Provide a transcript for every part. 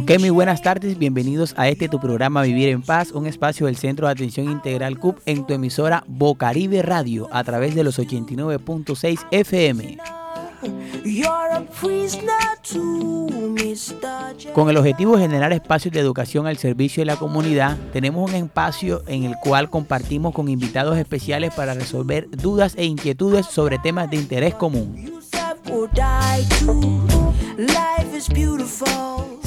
Ok, muy buenas tardes, bienvenidos a este tu programa Vivir en Paz, un espacio del Centro de Atención Integral CUP en tu emisora Bocaribe Radio a través de los 89.6 FM. Con el objetivo de generar espacios de educación al servicio de la comunidad, tenemos un espacio en el cual compartimos con invitados especiales para resolver dudas e inquietudes sobre temas de interés común.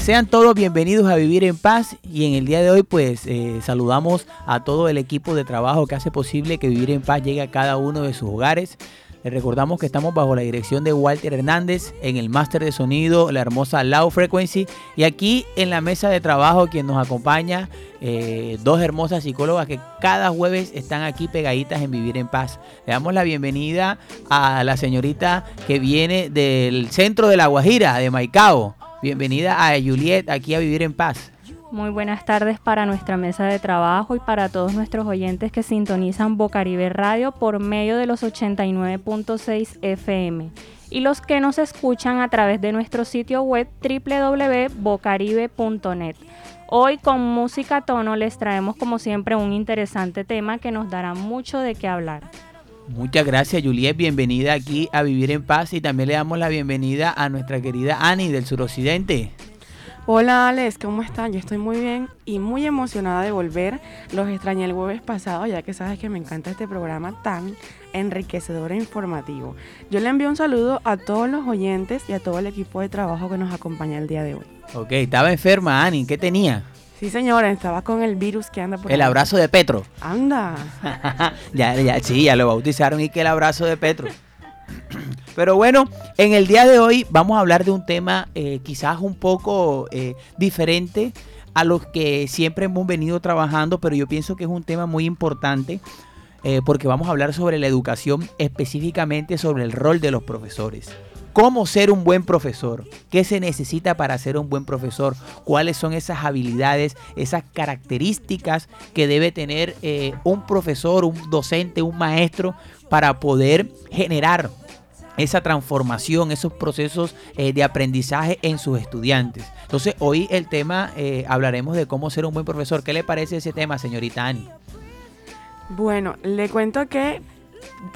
Sean todos bienvenidos a Vivir en Paz y en el día de hoy pues eh, saludamos a todo el equipo de trabajo que hace posible que Vivir en Paz llegue a cada uno de sus hogares. Les recordamos que estamos bajo la dirección de Walter Hernández en el máster de sonido, la hermosa Low Frequency. Y aquí en la mesa de trabajo, quien nos acompaña, eh, dos hermosas psicólogas que cada jueves están aquí pegaditas en Vivir en Paz. Le damos la bienvenida a la señorita que viene del centro de La Guajira, de Maicao. Bienvenida a Juliet aquí a Vivir en Paz. Muy buenas tardes para nuestra mesa de trabajo y para todos nuestros oyentes que sintonizan Bocaribe Radio por medio de los 89.6 FM y los que nos escuchan a través de nuestro sitio web www.bocaribe.net. Hoy con música tono les traemos como siempre un interesante tema que nos dará mucho de qué hablar. Muchas gracias, Juliet. Bienvenida aquí a Vivir en Paz y también le damos la bienvenida a nuestra querida Ani del suroccidente. Hola Alex, ¿cómo están? Yo estoy muy bien y muy emocionada de volver. Los extrañé el jueves pasado, ya que sabes que me encanta este programa tan enriquecedor e informativo. Yo le envío un saludo a todos los oyentes y a todo el equipo de trabajo que nos acompaña el día de hoy. Ok, estaba enferma Ani, ¿qué tenía? Sí, señora, estaba con el virus que anda por El abrazo de Petro. Anda. ya, ya, sí, ya lo bautizaron y que el abrazo de Petro. Pero bueno, en el día de hoy vamos a hablar de un tema eh, quizás un poco eh, diferente a los que siempre hemos venido trabajando, pero yo pienso que es un tema muy importante eh, porque vamos a hablar sobre la educación, específicamente sobre el rol de los profesores cómo ser un buen profesor, qué se necesita para ser un buen profesor, cuáles son esas habilidades, esas características que debe tener eh, un profesor, un docente, un maestro para poder generar esa transformación, esos procesos eh, de aprendizaje en sus estudiantes. Entonces, hoy el tema, eh, hablaremos de cómo ser un buen profesor. ¿Qué le parece ese tema, señorita Ani? Bueno, le cuento que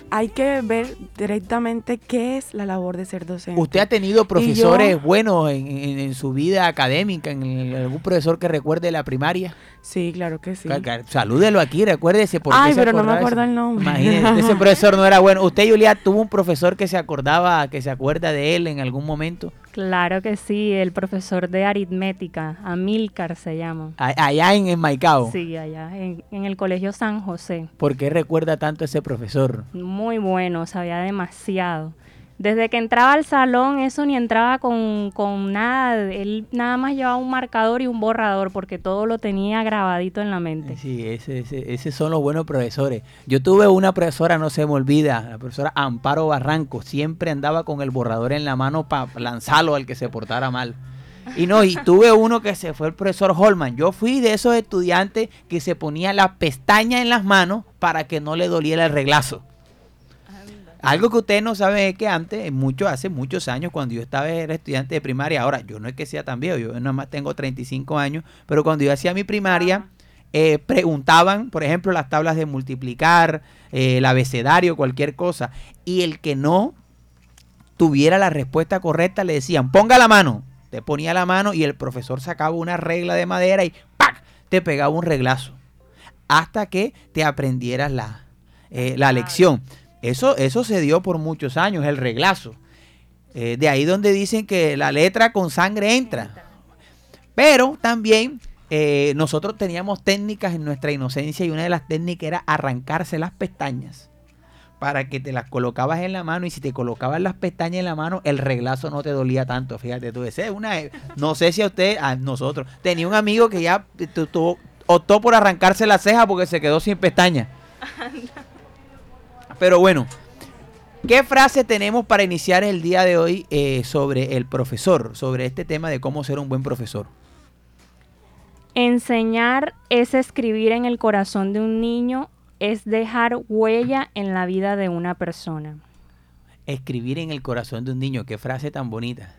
hay que ver directamente qué es la labor de ser docente. ¿Usted ha tenido profesores buenos en, su vida académica? En ¿Algún profesor que recuerde la primaria? Sí, claro que sí. Salúdelo aquí, recuérdese. Por Ay, pero no me acuerdo el nombre. Imagínese, ese profesor no era bueno. ¿Usted, Julia, tuvo un profesor que se acordaba, que se acuerda de él en algún momento? Claro que sí, el profesor de aritmética, Amílcar se llama. Allá en, en Maicao. Sí, allá, en, en, el Colegio San José. ¿Por qué recuerda tanto a ese profesor? Muy bueno, sabía demasiado. Desde que entraba al salón, eso ni entraba con, nada. Él nada más llevaba un marcador y un borrador porque todo lo tenía grabadito en la mente. Sí, ese, ese, ese son los buenos profesores. Yo tuve una profesora, no se me olvida, la profesora Amparo Barranco. Siempre andaba con el borrador en la mano para lanzarlo al que se portara mal. Y no, y tuve uno que se fue el profesor Holman. Yo fui de esos estudiantes que se ponía la pestaña en las manos para que no le doliera el reglazo. Algo que usted no sabe es que antes, mucho, hace muchos años, cuando yo estaba era estudiante de primaria, ahora yo no es que sea tan viejo, yo nada más tengo 35 años, pero cuando yo hacía mi primaria, eh, preguntaban, por ejemplo, las tablas de multiplicar, eh, el abecedario, cualquier cosa, y el que no tuviera la respuesta correcta le decían, ponga la mano, te ponía la mano y el profesor sacaba una regla de madera y ¡pac! te pegaba un reglazo, hasta que te aprendieras la, eh, la lección. Eso, eso se dio por muchos años, el reglazo. Eh, de ahí donde dicen que la letra con sangre entra. Pero también eh, nosotros teníamos técnicas en nuestra inocencia y una de las técnicas era arrancarse las pestañas para que te las colocabas en la mano y si te colocabas las pestañas en la mano el reglazo no te dolía tanto. Fíjate tú, ese una, no sé si a usted, a nosotros, tenía un amigo que ya optó por arrancarse la ceja porque se quedó sin pestañas. Pero bueno, ¿qué frase tenemos para iniciar el día de hoy eh, sobre el profesor, sobre este tema de cómo ser un buen profesor? Enseñar es escribir en el corazón de un niño, es dejar huella en la vida de una persona. escribir en el corazón de un niño. Qué frase tan bonita.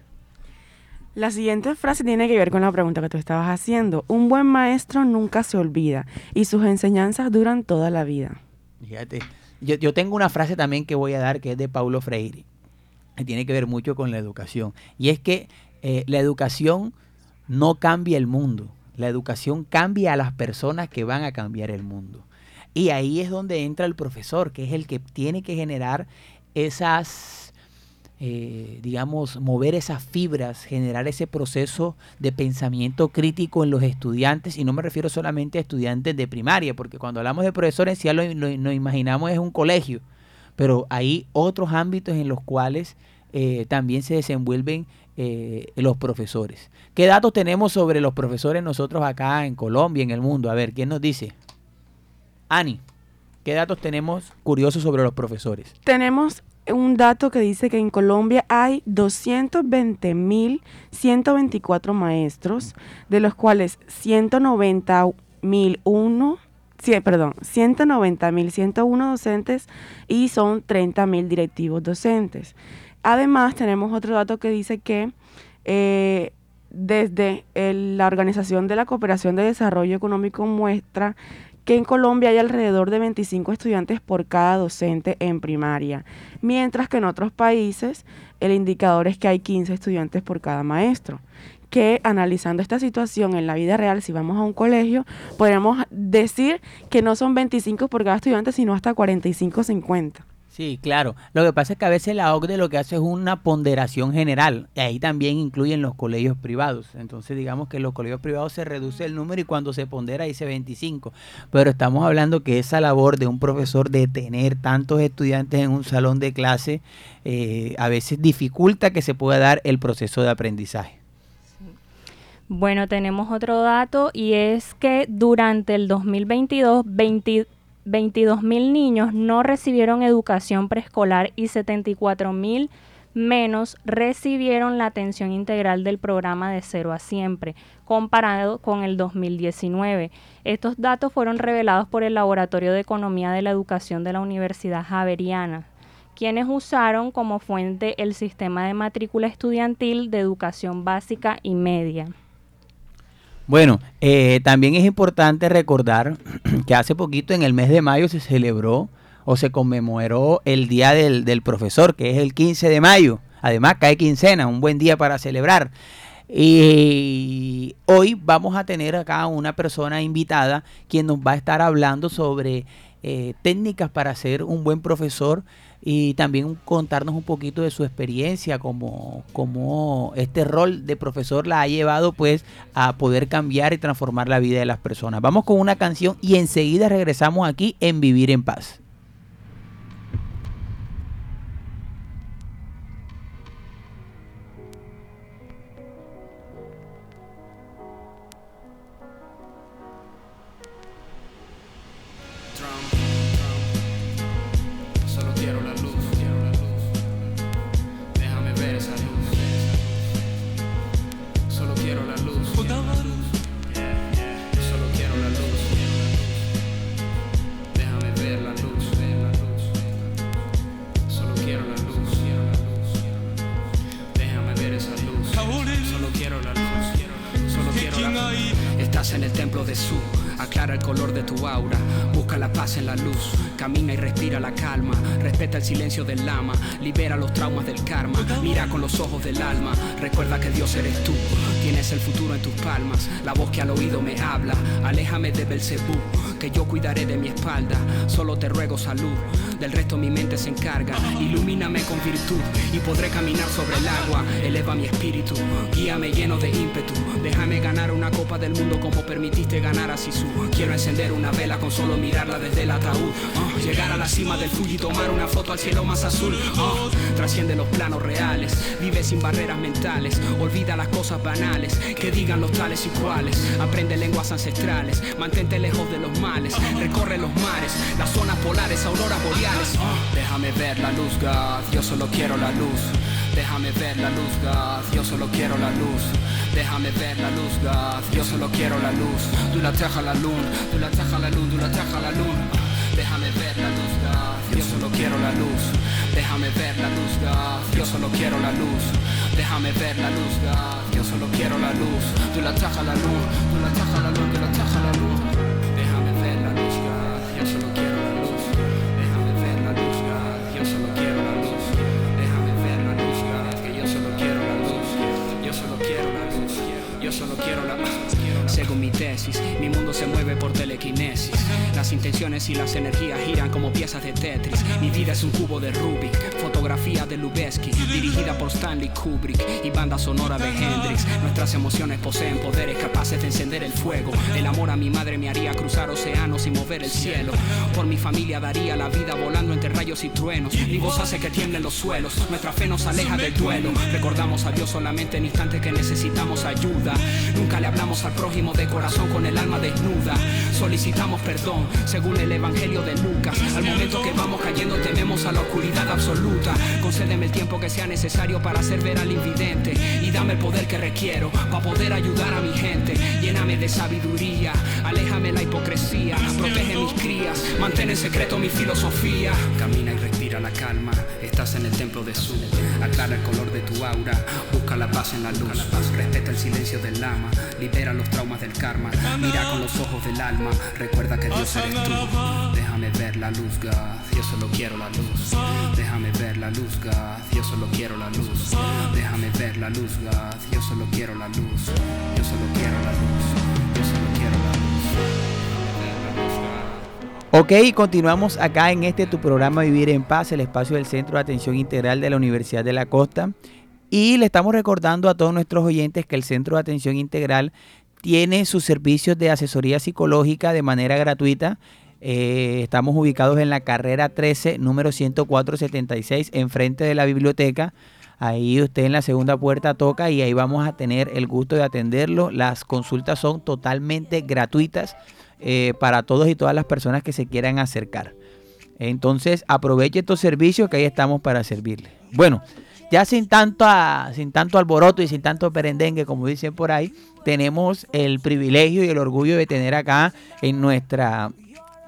La siguiente frase tiene que ver con la pregunta que tú estabas haciendo. Un buen maestro nunca se olvida y sus enseñanzas duran toda la vida. Fíjate, yo, yo tengo una frase también que voy a dar que es de Paulo Freire, que tiene que ver mucho con la educación. Y es que eh, la educación no cambia el mundo, la educación cambia a las personas que van a cambiar el mundo. Y ahí es donde entra el profesor, que es el que tiene que generar esas, eh, digamos, mover esas fibras, generar ese proceso de pensamiento crítico en los estudiantes. Y no me refiero solamente a estudiantes de primaria, porque cuando hablamos de profesores, ya lo, lo, imaginamos es un colegio. Pero hay otros ámbitos en los cuales eh, también se desenvuelven eh, los profesores. ¿Qué datos tenemos sobre los profesores nosotros acá en Colombia, en el mundo? A ver, ¿quién nos dice? Ani, ¿qué datos tenemos curiosos sobre los profesores? Tenemos un dato que dice que en Colombia hay 220.124 maestros, de los cuales 190.001 Sí, perdón, 190.101 docentes y son 30.000 directivos docentes. Además, tenemos otro dato que dice que eh, desde la Organización de la Cooperación de Desarrollo Económico muestra que en Colombia hay alrededor de 25 estudiantes por cada docente en primaria, mientras que en otros países el indicador es que hay 15 estudiantes por cada maestro que analizando esta situación en la vida real, si vamos a un colegio, podemos decir que no son 25 por cada estudiante, sino hasta 45 50. Sí, claro. Lo que pasa es que a veces la OCDE lo que hace es una ponderación general. Y ahí también incluyen los colegios privados. Entonces digamos que los colegios privados se reduce el número y cuando se pondera dice 25. Pero estamos hablando que esa labor de un profesor de tener tantos estudiantes en un salón de clase eh, a veces dificulta que se pueda dar el proceso de aprendizaje. Bueno, tenemos otro dato y es que durante el 2022, 20, 22 mil niños no recibieron educación preescolar y 74 mil menos recibieron la atención integral del programa de cero a siempre, comparado con el 2019. Estos datos fueron revelados por el Laboratorio de Economía de la Educación de la Universidad Javeriana, quienes usaron como fuente el sistema de matrícula estudiantil de educación básica y media. Bueno, eh, también es importante recordar que hace poquito, en el mes de mayo, se celebró o se conmemoró el Día del, del Profesor, que es el 15 de mayo. Además, cae quincena, un buen día para celebrar. Y hoy vamos a tener acá una persona invitada quien nos va a estar hablando sobre eh, técnicas para ser un buen profesor y también contarnos un poquito de su experiencia, como, como este rol de profesor la ha llevado pues a poder cambiar y transformar la vida de las personas. Vamos con una canción y enseguida regresamos aquí en Vivir en Paz. Del lama, libera los traumas del karma, mira con los ojos del alma, recuerda que Dios eres tú, tienes el futuro en tus palmas, la voz que al oído me habla, aléjame de Belcebú, que yo cuidaré de mi espalda, solo te ruego salud, del resto mi mente se encarga, ilumíname con virtud y podré caminar sobre el agua, eleva mi espíritu, guíame lleno de ímpetu, déjame ganar una copa del mundo como permitiste ganar a Sisu, quiero encender una vela con solo mirarla desde el ataúd, ah, llegar a la cima del Fuji y tomar una foto cielo más azul. Oh, trasciende los planos reales, vive sin barreras mentales, olvida las cosas banales, que digan los tales y cuales. Aprende lenguas ancestrales, mantente lejos de los males, recorre los mares, las zonas polares, auroras boreales. Déjame ver la luz, God, yo solo quiero la luz. Déjame ver la luz, God, yo solo quiero la luz. Déjame ver la luz, God, yo solo quiero la luz. Tú la traja la luna, tú la traja la luz, tú la traja la luna. Déjame ver la luz, God, yo solo quiero la luz. Déjame ver la luz, God. Yo solo quiero la luz. Déjame ver la luz, God. Yo solo quiero la luz. Tú la taja la luz, tú la taja la luz, tú la taja la luz. Déjame ver la luz, God. Yo solo quiero la luz. Déjame ver la luz. Yo solo quiero la luz. Déjame ver la luz. Que yo solo quiero la luz. Yo solo quiero la luz. Yo solo quiero la luz. Según mi tesis, mi mundo se mueve por telequinesis. Las intenciones y las energías giran como piezas de Tetris. Mi vida es un cubo de Rubik, fotografía de Lubeski, dirigida por Stanley Kubrick y banda sonora de Hendrix. Nuestras emociones poseen poderes capaces de encender el fuego. El amor a mi madre me haría cruzar océanos y mover el cielo. Por mi familia daría la vida volando entre rayos y truenos. Mi voz hace que tiemblen los suelos. Nuestra fe nos aleja del duelo. Recordamos a Dios solamente en instantes que necesitamos ayuda. Nunca le hablamos al prójimo de corazón con el alma desnuda. Solicitamos perdón según el Evangelio de Lucas. Al momento que vamos cayendo tememos a la oscuridad absoluta. Concédeme el tiempo que sea necesario para hacer ver al invidente y dame el poder que requiero para poder ayudar a mi gente. Lléname de sabiduría, aléjame la hipocresía, protege mis crías, mantén en secreto mi filosofía. Camina y respira la calma, estás en el templo de Su. Aclara el color de tu aura, busca la paz en la luz, respeta el silencio del lama, libera los traumas del karma, mira con los ojos del alma, recuerda que Dios eres tú. Déjame ver la luz, God, yo solo quiero la luz. Déjame ver la luz, God, yo solo quiero la luz. Déjame ver la luz, God, yo solo quiero la luz. Yo solo quiero la luz. Yo solo quiero la luz. Ok, continuamos acá en este tu programa Vivir en Paz, el espacio del Centro de Atención Integral de la Universidad de la Costa. Y le estamos recordando a todos nuestros oyentes que el Centro de Atención Integral tiene sus servicios de asesoría psicológica de manera gratuita. Eh, estamos ubicados en la carrera 13, número 10476, enfrente de la biblioteca. Ahí usted en la segunda puerta toca y ahí vamos a tener el gusto de atenderlo. Las consultas son totalmente gratuitas eh, para todos y todas las personas que se quieran acercar. Entonces aproveche estos servicios que ahí estamos para servirle. Bueno, ya sin tanto, a- sin tanto alboroto y sin tanto perendengue, como dicen por ahí, tenemos el privilegio y el orgullo de tener acá en nuestra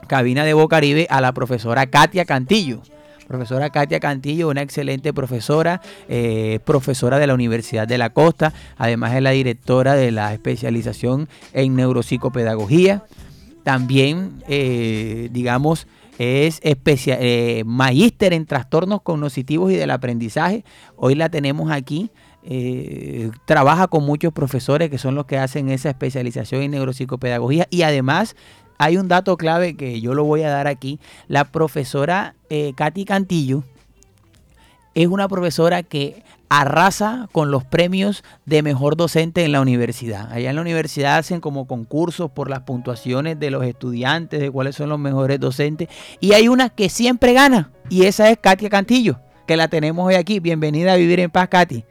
cabina de Bocaribe a la profesora Katia Cantillo. Profesora Katia Cantillo, una excelente profesora, eh, profesora de la Universidad de la Costa, además es la directora de la especialización en neuropsicopedagogía. También, eh, digamos, es especia- eh, en trastornos cognitivos y del aprendizaje. Hoy la tenemos aquí. eh, trabaja con muchos profesores que son los que hacen esa especialización en neuropsicopedagogía y además hay un dato clave que yo lo voy a dar aquí. La profesora eh, Katy Cantillo es una profesora que arrasa con los premios de mejor docente en la universidad. Allá en la universidad hacen como concursos por las puntuaciones de los estudiantes, de cuáles son los mejores docentes. Y hay una que siempre gana, y esa es Katia Cantillo, que la tenemos hoy aquí. Bienvenida a Vivir en Paz, Katy.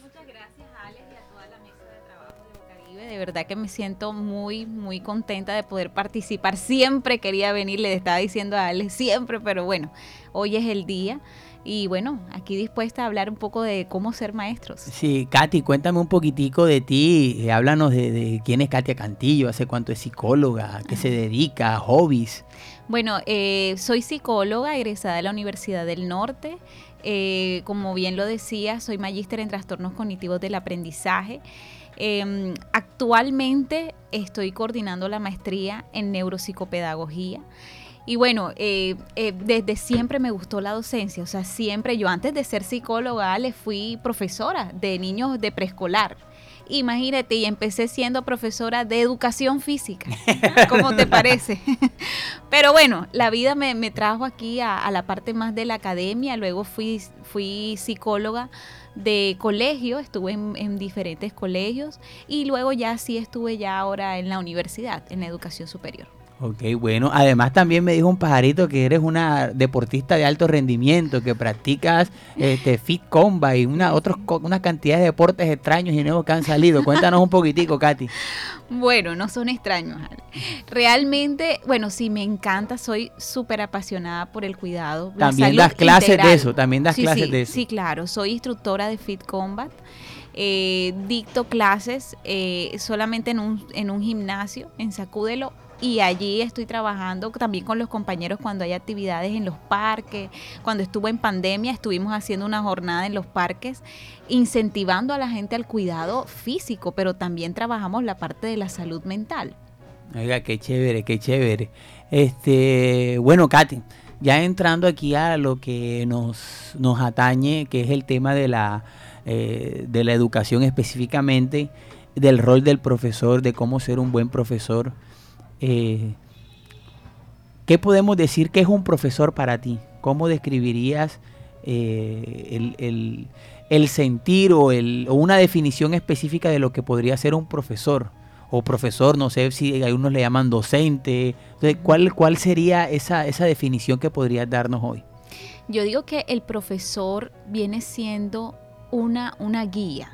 Muchas gracias, Alex, y a toda la mesa de trabajo de Bocaribe. De verdad que me siento muy, muy contenta de poder participar. Siempre quería venir, le estaba diciendo a Alex, siempre, pero bueno, hoy es el día. Y bueno, aquí dispuesta a hablar un poco de cómo ser maestros. Sí, Katy, cuéntame un poquitico de ti. eh, háblanos de, de quién es Katia Cantillo, hace cuánto es psicóloga, a qué se dedica, hobbies. Bueno, eh, soy psicóloga egresada de la Universidad del Norte. Eh, como bien lo decía, soy magíster en trastornos cognitivos del aprendizaje. Eh, actualmente estoy coordinando la maestría en neuropsicopedagogía. Y bueno, eh, eh, desde siempre me gustó la docencia, o sea, siempre yo antes de ser psicóloga le fui profesora de niños de preescolar. Imagínate, y empecé siendo profesora de educación física. ¿Cómo te parece? Pero bueno, la vida me, me trajo aquí a, a, la parte más de la academia, luego fui, fui psicóloga de colegio, estuve en, en, diferentes colegios y luego ya sí estuve ya ahora en la universidad, en la educación superior. Ok, bueno, además también me dijo un pajarito que eres una deportista de alto rendimiento, que practicas este, fit combat y una, otros, una cantidad de deportes extraños y nuevos que han salido. Cuéntanos un poquitico, Katy. Bueno, no son extraños. Realmente, bueno, sí, me encanta, soy súper apasionada por el cuidado. También das clases integral. de eso, también das sí, clases sí, de eso. Sí, claro, soy instructora de Fit Combat. Eh, dicto clases eh, solamente en un, en un gimnasio, en Sacúdelo, y allí estoy trabajando también con los compañeros cuando hay actividades en los parques. Cuando estuvo en pandemia estuvimos haciendo una jornada en los parques incentivando a la gente al cuidado físico, pero también trabajamos la parte de la salud mental. Oiga, qué chévere, qué chévere. Este, bueno, Katy, ya entrando aquí a lo que nos, nos atañe, que es el tema de la, eh, de la educación específicamente, del rol del profesor, de cómo ser un buen profesor. Eh, ¿Qué podemos decir que es un profesor para ti? ¿Cómo describirías eh, el, sentir o, una definición específica de lo que podría ser un profesor? O profesor, no sé si algunos le llaman docente. ¿cuál, ¿Cuál sería esa, definición que podrías darnos hoy? Yo digo que el profesor viene siendo una, guía,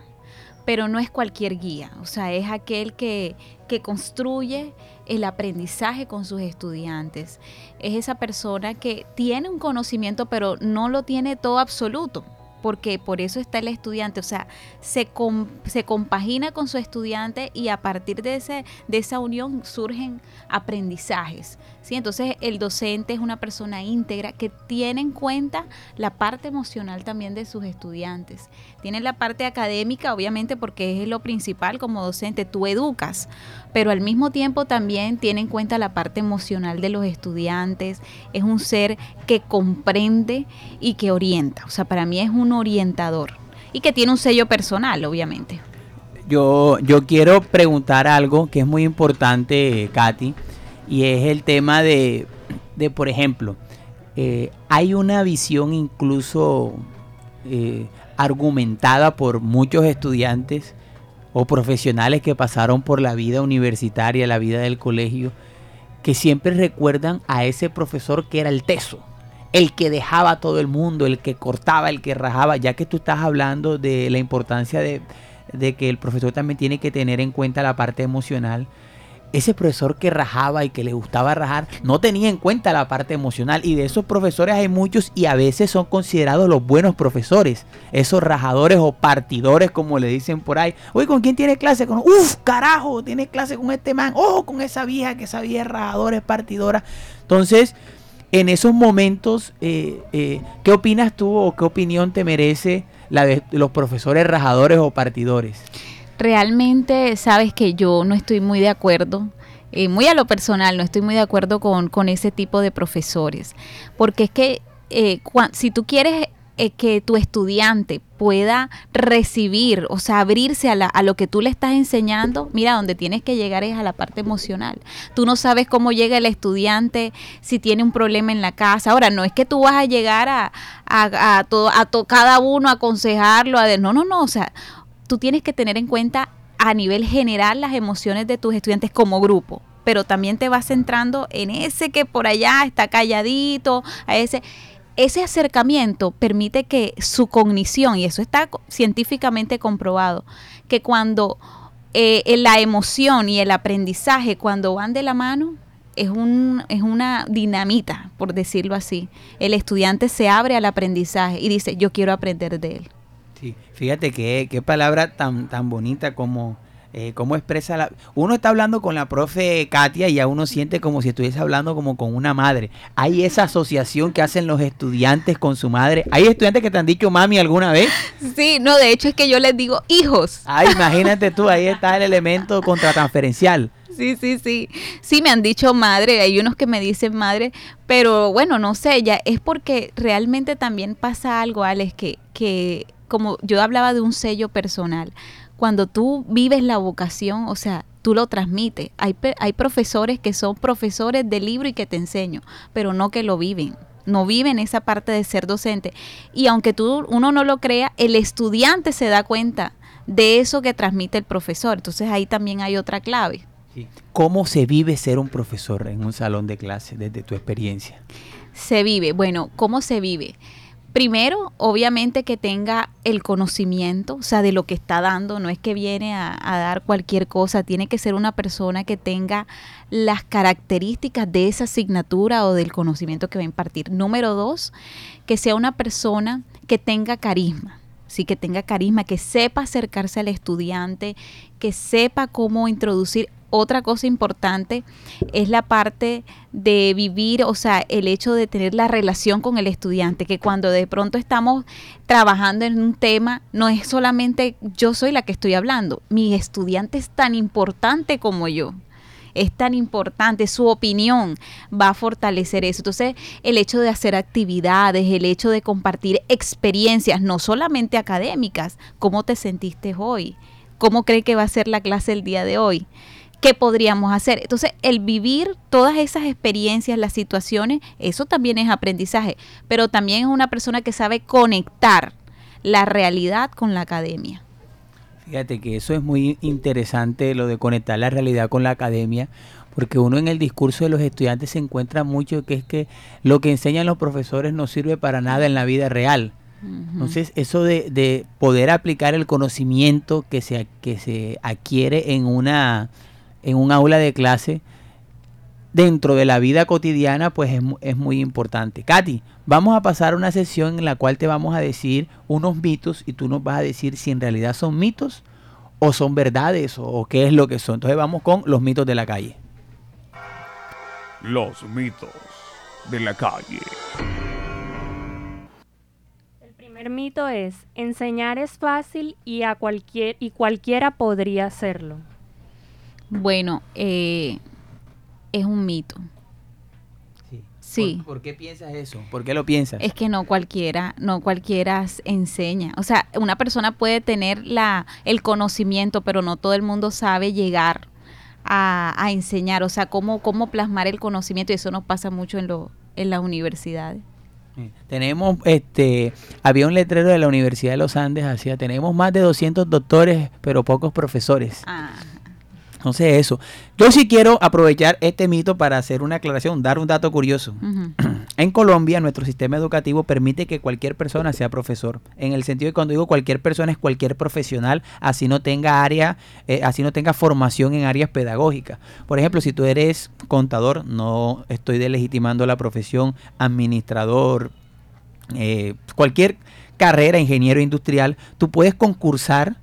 pero no es cualquier guía, o sea, es aquel que, que construye el aprendizaje con sus estudiantes. Es esa persona que tiene un conocimiento, pero no lo tiene todo absoluto porque por eso está el estudiante, o sea, se, se compagina con su estudiante y a partir de, ese, de esa unión surgen aprendizajes. ¿Sí? Entonces el docente es una persona íntegra que tiene en cuenta la parte emocional también de sus estudiantes. Tiene la parte académica, obviamente, porque es lo principal como docente, tú educas, pero al mismo tiempo también tiene en cuenta la parte emocional de los estudiantes, es un ser que comprende y que orienta, o sea, para mí es un orientador y que tiene un sello personal, obviamente. Yo, yo quiero preguntar algo que es muy importante, Katy, y es el tema de, de por ejemplo, eh, hay una visión incluso eh, argumentada por muchos estudiantes o profesionales que pasaron por la vida universitaria, la vida del colegio, que siempre recuerdan a ese profesor que era el teso, el que dejaba a todo el mundo, el que cortaba, el que rajaba, ya que tú estás hablando de la importancia de, de que el profesor también tiene que tener en cuenta la parte emocional ese profesor que rajaba y que le gustaba rajar no tenía en cuenta la parte emocional y de esos profesores hay muchos y a veces son considerados los buenos profesores, esos rajadores o partidores como le dicen por ahí. Oye, ¿con quién tiene clase? Con, uf, carajo, tiene clase con este man, ojo con esa vieja que esa vieja es rajadora, es partidora. Entonces, en esos momentos, eh, eh, ¿qué opinas tú o qué opinión te merece la de los profesores rajadores o partidores? Realmente sabes que yo no estoy muy de acuerdo, eh, muy a lo personal, no estoy muy de acuerdo con, con ese tipo de profesores, porque es que eh, si tú quieres eh, que tu estudiante pueda recibir, o sea, abrirse a, a, lo que tú le estás enseñando, mira, donde tienes que llegar es a la parte emocional. Tú no sabes cómo llega el estudiante, si tiene un problema en la casa. Ahora, no es que tú vas a llegar a, a, a, todo, a cada uno, a aconsejarlo, a no, no, no, o sea, tú tienes que tener en cuenta a nivel general las emociones de tus estudiantes como grupo, pero también te vas centrando en ese que por allá está calladito, a ese ese acercamiento permite que su cognición, y eso está científicamente comprobado, que cuando eh, la emoción y el aprendizaje, cuando van de la mano, es, un, es una dinamita, por decirlo así. El estudiante se abre al aprendizaje y dice, yo quiero aprender de él. Sí, fíjate qué, qué palabra tan, tan bonita como, eh, cómo expresa la... Uno está hablando con la profe Katia y a uno siente como si estuviese hablando como con una madre. Hay esa asociación que hacen los estudiantes con su madre. ¿Hay estudiantes que te han dicho mami alguna vez? Sí, no, de hecho es que yo les digo hijos. Ay, imagínate tú, ahí está el elemento contratransferencial. Sí, sí, sí. Sí, me han dicho madre, hay unos que me dicen madre, pero bueno, no sé, ya es porque realmente también pasa algo, Alex, que, que como yo hablaba de un sello personal, cuando tú vives la vocación, o sea, tú lo transmites. Hay, hay profesores que son profesores de libro y que te enseño, pero no que lo viven no viven esa parte de ser docente. Y aunque tú, uno no lo crea, el estudiante se da cuenta de eso que transmite el profesor. Entonces ahí también hay otra clave. ¿Cómo se vive ser un profesor en un salón de clase desde tu experiencia? Se vive, bueno, ¿cómo se vive? Primero, obviamente que tenga el conocimiento, o sea, de lo que está dando, no es que viene a, dar cualquier cosa, tiene que ser una persona que tenga las características de esa asignatura o del conocimiento que va a impartir. Número dos, que sea una persona que tenga carisma. Sí, que tenga carisma, que sepa acercarse al estudiante, que sepa cómo introducir otra cosa importante es la parte de vivir, o sea, el hecho de tener la relación con el estudiante, que cuando de pronto estamos trabajando en un tema, no es solamente yo soy la que estoy hablando, mi estudiante es tan importante como yo es tan importante, su opinión va a fortalecer eso. Entonces, el hecho de hacer actividades, el hecho de compartir experiencias, no solamente académicas, ¿cómo te sentiste hoy? ¿Cómo cree que va a ser la clase el día de hoy? ¿Qué podríamos hacer? Entonces, el vivir todas esas experiencias, las situaciones, eso también es aprendizaje, pero también es una persona que sabe conectar la realidad con la academia. Fíjate que eso es muy interesante, lo de conectar la realidad con la academia, porque uno en el discurso de los estudiantes se encuentra mucho que es que lo que enseñan los profesores no sirve para nada en la vida real. Entonces, eso de, poder aplicar el conocimiento que se, que se adquiere en, una, en un aula de clase dentro de la vida cotidiana, pues es, es muy importante. Katy, vamos a pasar a una sesión en la cual te vamos a decir unos mitos y tú nos vas a decir si en realidad son mitos o son verdades o qué es lo que son. Entonces vamos con los mitos de la calle. Los mitos de la calle primer mito es, enseñar es fácil y, a cualquier, y cualquiera podría hacerlo. Bueno, eh, es un mito. Sí. ¿Por, qué piensas eso? ¿Por qué lo piensas? Es que no cualquiera, no cualquiera enseña. O sea, una persona puede tener la, el conocimiento, pero no todo el mundo sabe llegar a, a enseñar. O sea, cómo, cómo plasmar el conocimiento. Y eso nos pasa mucho en, lo, en las universidades. Tenemos, este, había un letrero de la Universidad de los Andes, hacía, tenemos más de 200 doctores, pero pocos profesores. Ah. Entonces eso. Yo sí quiero aprovechar este mito para hacer una aclaración, dar un dato curioso. En Colombia nuestro sistema educativo permite que cualquier persona sea profesor. En el sentido de cuando digo cualquier persona es cualquier profesional, así no tenga área, eh, así no tenga formación en áreas pedagógicas. Por ejemplo, si tú eres contador, no estoy delegitimando la profesión, administrador, eh, cualquier carrera, ingeniero industrial, tú puedes concursar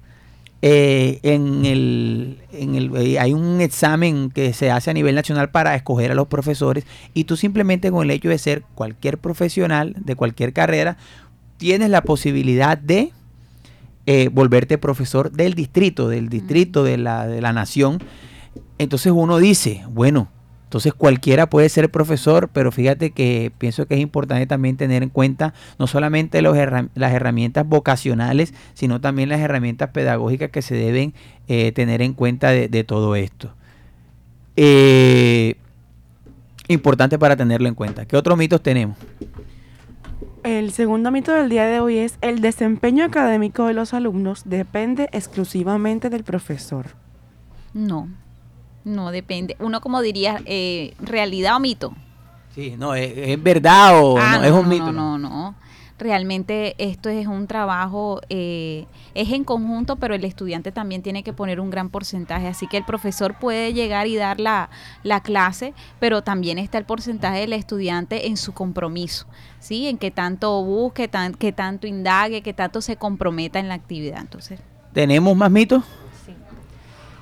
eh, en el, en el, eh, hay un examen que se hace a nivel nacional para escoger a los profesores y tú simplemente con el hecho de ser cualquier profesional de cualquier carrera, tienes la posibilidad de eh, volverte profesor del distrito, del distrito de la, de la nación. Entonces uno dice, bueno, entonces cualquiera puede ser profesor, pero fíjate que pienso que es importante también tener en cuenta no solamente los las herramientas vocacionales, sino también las herramientas pedagógicas que se deben eh, tener en cuenta de, todo esto. Eh, importante para tenerlo en cuenta. ¿Qué otros mitos tenemos? El segundo mito del día de hoy es el desempeño académico de los alumnos depende exclusivamente del profesor. No, no depende. Uno como diría, eh, realidad o mito. Sí, no, es, verdad o ah, no, es un mito. No, no, no. Realmente esto es un trabajo, eh, es en conjunto, pero el estudiante también tiene que poner un gran porcentaje. Así que el profesor puede llegar y dar la, la clase, pero también está el porcentaje del estudiante en su compromiso, ¿sí? En que tanto busque, tan, que tanto indague, que tanto se comprometa en la actividad. Entonces. ¿Tenemos más mitos?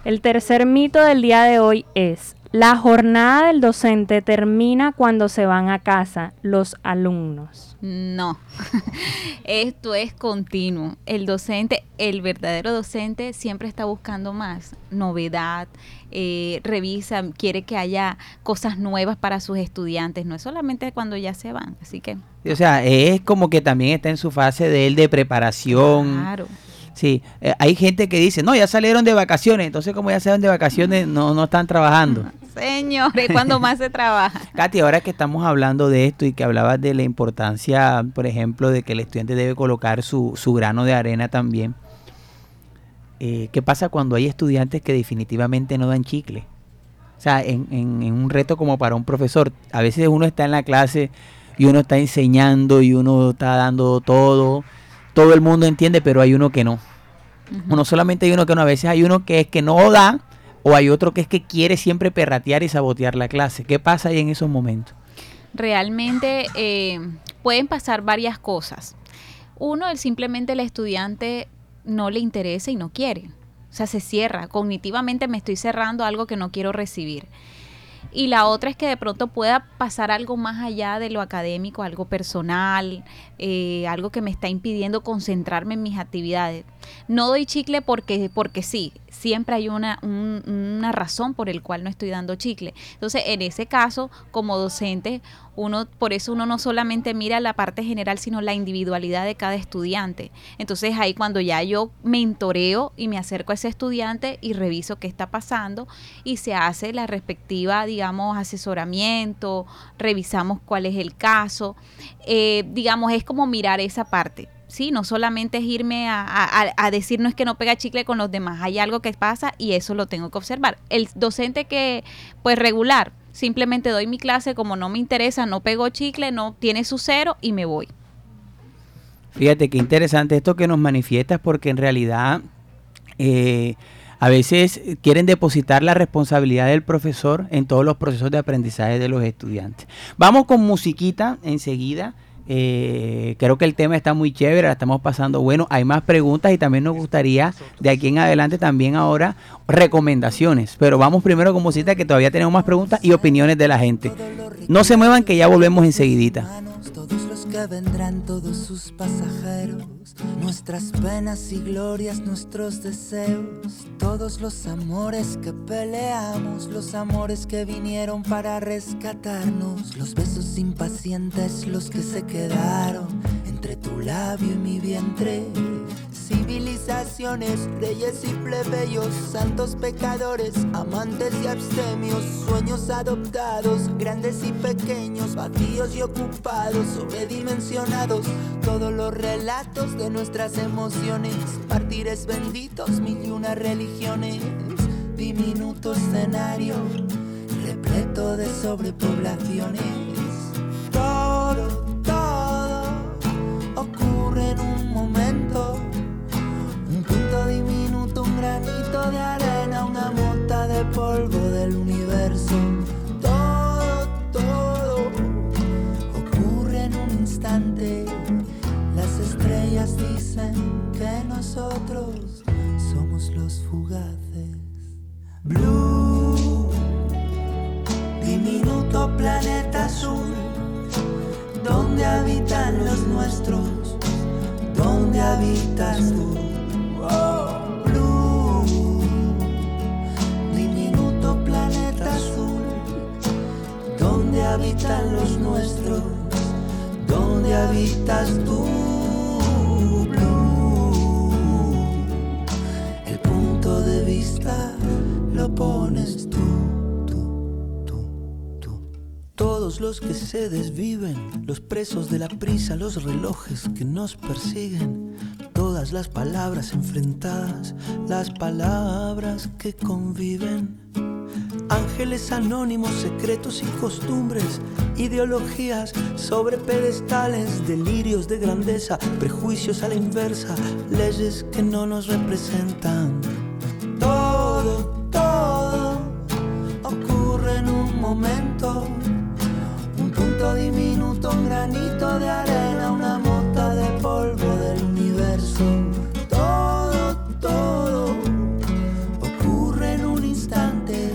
El tercer mito del día de hoy es, la jornada del docente termina cuando se van a casa los alumnos. No, esto es continuo. El docente, el verdadero docente siempre está buscando más novedad, eh, revisa, quiere que haya cosas nuevas para sus estudiantes, no es solamente cuando ya se van, así que... O sea, es como que también está en su fase de él de preparación. Claro Sí, eh, hay gente que dice, no, ya salieron de vacaciones, entonces como ya salieron de vacaciones, no, no están trabajando. Señores, cuando más se trabaja. Katy, ahora que estamos hablando de esto y que hablabas de la importancia, por ejemplo, de que el estudiante debe colocar su, su grano de arena también, eh, ¿qué pasa cuando hay estudiantes que definitivamente no dan chicle? O sea, en, en, en un reto como para un profesor, a veces uno está en la clase y uno está enseñando y uno está dando todo todo el mundo entiende, pero hay uno que no. Uno solamente hay uno que no, a veces hay uno que es que no da o hay otro que es que quiere siempre perratear y sabotear la clase. ¿Qué pasa ahí en esos momentos? Realmente eh, pueden pasar varias cosas. Uno, el simplemente el estudiante no le interesa y no quiere. O sea, se cierra. Cognitivamente me estoy cerrando algo que no quiero recibir. Y la otra es que de pronto pueda pasar algo más allá de lo académico, algo personal, eh, algo que me está impidiendo concentrarme en mis actividades. No doy chicle porque, porque sí, siempre hay una, una razón por el cual no estoy dando chicle. Entonces, en ese caso, como docente, uno, por eso uno no solamente mira la parte general, sino la individualidad de cada estudiante. Entonces ahí cuando ya yo mentoreo y me acerco a ese estudiante y reviso qué está pasando y se hace la respectiva, digamos, asesoramiento, revisamos cuál es el caso. Eh, digamos, es como mirar esa parte. Sí, no solamente es irme a, a, decir no es que no pega chicle con los demás, hay algo que pasa y eso lo tengo que observar. El docente que, pues regular, simplemente doy mi clase, como no me interesa, no pego chicle, no tiene su cero y me voy. Fíjate qué interesante esto que nos manifiestas porque en realidad eh, a veces quieren depositar la responsabilidad del profesor en todos los procesos de aprendizaje de los estudiantes. Vamos con musiquita enseguida. Eh, creo que el tema está muy chévere, la estamos pasando bueno. Hay más preguntas y también nos gustaría de aquí en adelante también ahora recomendaciones. Pero vamos primero con música que todavía tenemos más preguntas y opiniones de la gente. No se muevan que ya volvemos enseguidita todos nuestras penas y glorias, nuestros deseos, todos los amores que peleamos, los amores que vinieron para rescatarnos, los besos impacientes, los que se quedaron entre tu labio y mi vientre. Civilizaciones, reyes y plebeyos, santos pecadores, amantes y abstemios, sueños adoptados, grandes y pequeños, vacíos y ocupados, sobredimensionados, todos los relatos de nuestras emociones, mártires benditos, mil y una religiones, diminuto escenario, repleto de sobrepoblaciones, todo, todo ocurre en un momento diminuto, un granito de arena, una mota de polvo del universo. Todo, todo ocurre en un instante. Las estrellas dicen que nosotros somos los fugaces. Blue, diminuto planeta azul, donde habitan los nuestros, donde habitas tú. Blue, diminuto planeta azul, donde habitan los nuestros, donde habitas tú. Lo pones tú. Todos los que se desviven, los presos de la prisa, los relojes que nos persiguen, todas las palabras enfrentadas, las palabras que conviven. Ángeles anónimos, secretos y costumbres, ideologías sobre pedestales, delirios de grandeza, prejuicios a la inversa, leyes que no nos representan. Todo, todo ocurre en un momento, un punto diminuto, un granito de arena, una mota de polvo del todo, todo ocurre en un instante.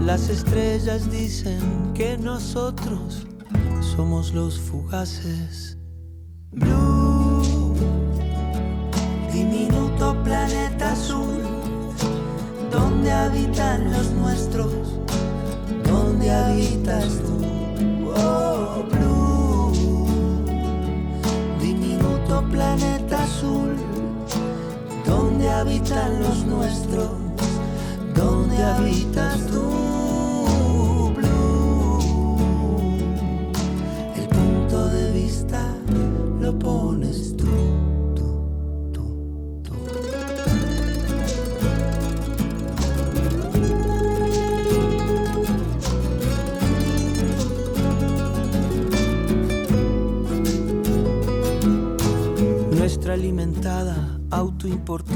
Las estrellas dicen que nosotros somos los fugaces. Blue, diminuto planeta azul, donde habitan los nuestros, donde habitas tú. Oh, planeta azul, donde habitan los nuestros, donde habitas tú.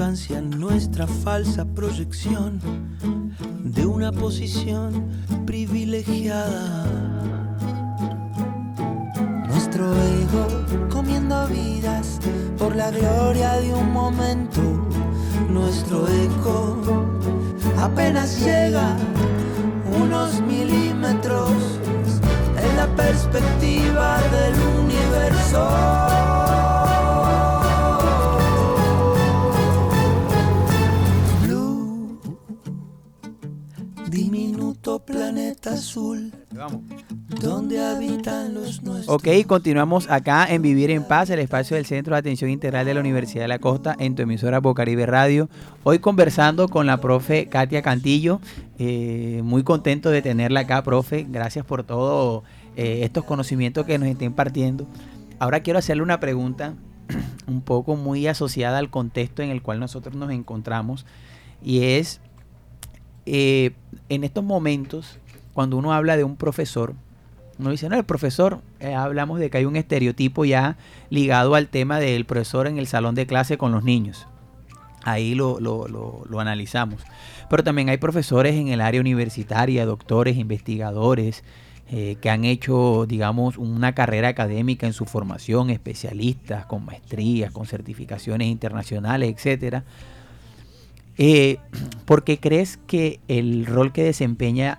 Nuestra falsa proyección de una posición privilegiada. Nuestro ego comiendo vidas por la gloria de un momento nuestro eco apenas llega unos milímetros en la perspectiva del universo. Planeta azul, donde habitan los nuestros. Ok, continuamos acá en Vivir en Paz, el espacio del Centro de Atención Integral de la Universidad de la Costa, en tu emisora Bocaribe Radio. Hoy conversando con la profe Katia Cantillo. Eh, muy contento de tenerla acá, profe. Gracias por todos estos conocimientos que nos está impartiendo. Ahora quiero hacerle una pregunta un poco muy asociada al contexto en el cual nosotros nos encontramos. Y es, eh, en estos momentos, cuando uno habla de un profesor, uno dice, no, el profesor, eh, hablamos de que hay un estereotipo ya ligado al tema del profesor en el salón de clase con los niños. Ahí lo, lo, lo, analizamos. Pero también hay profesores en el área universitaria, doctores, investigadores, eh, que han hecho, digamos, una carrera académica en su formación, especialistas con maestrías, con certificaciones internacionales, etcétera. Eh, ¿Por qué crees que el rol que desempeña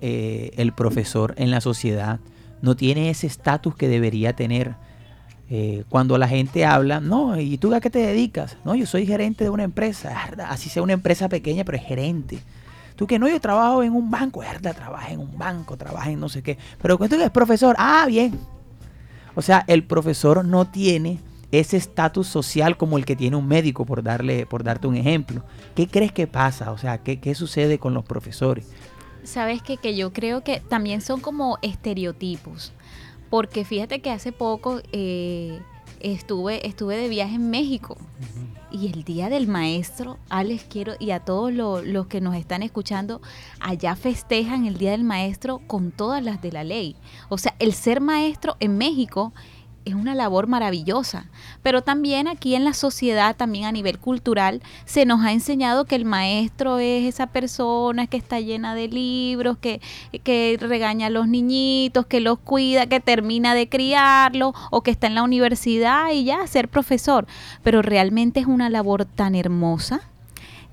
eh, el profesor en la sociedad no tiene ese estatus que debería tener? Eh, cuando la gente habla, no, ¿y tú a qué te dedicas? No, yo soy gerente de una empresa, así sea una empresa pequeña, pero es gerente. Tú que no, yo trabajo en un banco, verdad, trabaja en un banco, trabaja en no sé qué. Pero tú que es profesor, ah, bien. O sea, el profesor no tiene ese estatus social como el que tiene un médico, por, darle, por darte un ejemplo. ¿Qué crees que pasa? O sea, ¿qué, qué sucede con los profesores? Sabes que, que yo creo que también son como estereotipos. Porque fíjate que hace poco eh, estuve, estuve de viaje en México. Y el Día del Maestro, Alex, quiero, y a todos lo- los que nos están escuchando, allá festejan el Día del Maestro con todas las de la ley. O sea, el ser maestro en México es una labor maravillosa, pero también aquí en la sociedad, también a nivel cultural, se nos ha enseñado que el maestro es esa persona que está llena de libros, que, que regaña a los niñitos, que los cuida, que termina de criarlos o que está en la universidad y ya ser profesor. Pero realmente es una labor tan hermosa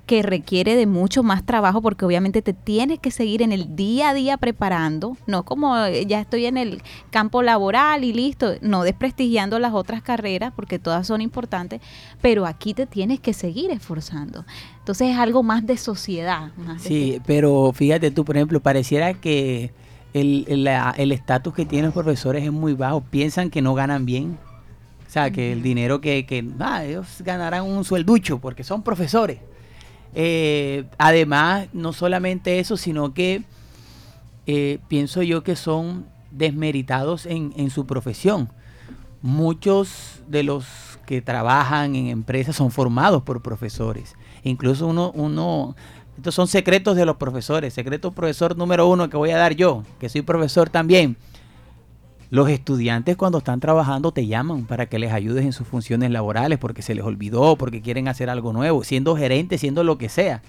que requiere de mucho más trabajo porque obviamente te tienes que seguir en el día a día preparando, no como eh, ya estoy en el campo laboral y listo, no desprestigiando las otras carreras porque todas son importantes, pero aquí te tienes que seguir esforzando. Entonces es algo más de sociedad. más de Sí, pero fíjate tú, por ejemplo, pareciera que el el- la- el estatus que tienen los profesores es muy bajo. Piensan que no ganan bien. O sea, que el dinero que, que ah, ellos ganarán un suelducho porque son profesores. Eh, además, no solamente eso, sino que eh, pienso yo que son desmeritados en, su profesión. Muchos de los que trabajan en empresas son formados por profesores. Incluso uno, uno, estos son secretos de los profesores. Secreto profesor número uno que voy a dar yo, que soy profesor también. Los estudiantes cuando están trabajando te llaman para que les ayudes en sus funciones laborales porque se les olvidó, porque quieren hacer algo nuevo, siendo gerente, siendo lo que sea.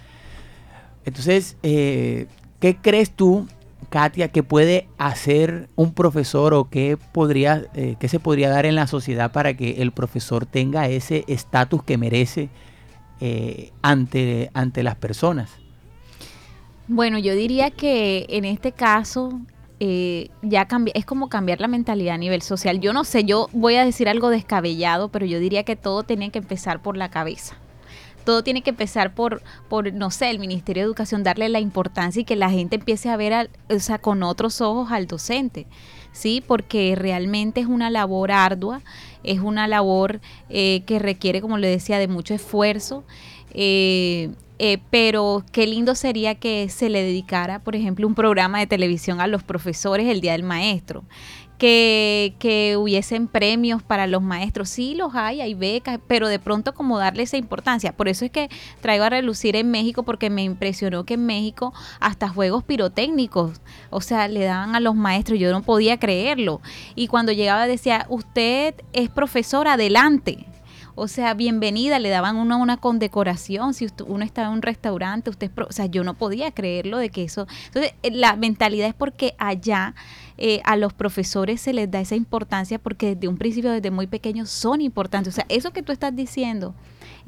Entonces, eh, ¿qué crees tú, Katia, que puede hacer un profesor o qué, podría, eh, qué se podría dar en la sociedad para que el profesor tenga ese estatus que merece eh, ante, ante las personas? Bueno, yo diría que en este caso eh, ya es como cambiar la mentalidad a nivel social. Yo no sé, yo voy a decir algo descabellado, pero yo diría que todo tiene que empezar por la cabeza. Todo tiene que empezar por, por, no sé, el Ministerio de Educación, darle la importancia y que la gente empiece a ver al- o sea, con otros ojos al docente, ¿sí? Porque realmente es una labor ardua, es una labor eh, que requiere, como le decía, de mucho esfuerzo. eh, eh, pero qué lindo sería que se le dedicara, por ejemplo, un programa de televisión a los profesores el Día del Maestro. Que, que hubiesen premios para los maestros. Sí, los hay, hay becas, pero de pronto como darle esa importancia. Por eso es que traigo a relucir en México, porque me impresionó que en México hasta juegos pirotécnicos, o sea, le daban a los maestros, yo no podía creerlo. Y cuando llegaba decía, usted es profesor, adelante. O sea, bienvenida, le daban uno una condecoración. Si usted- uno estaba en un restaurante, usted, o sea, yo no podía creerlo de que eso. Entonces, eh, la mentalidad es porque allá eh, a los profesores se les da esa importancia porque desde un principio, desde muy pequeños, son importantes. O sea, eso que tú estás diciendo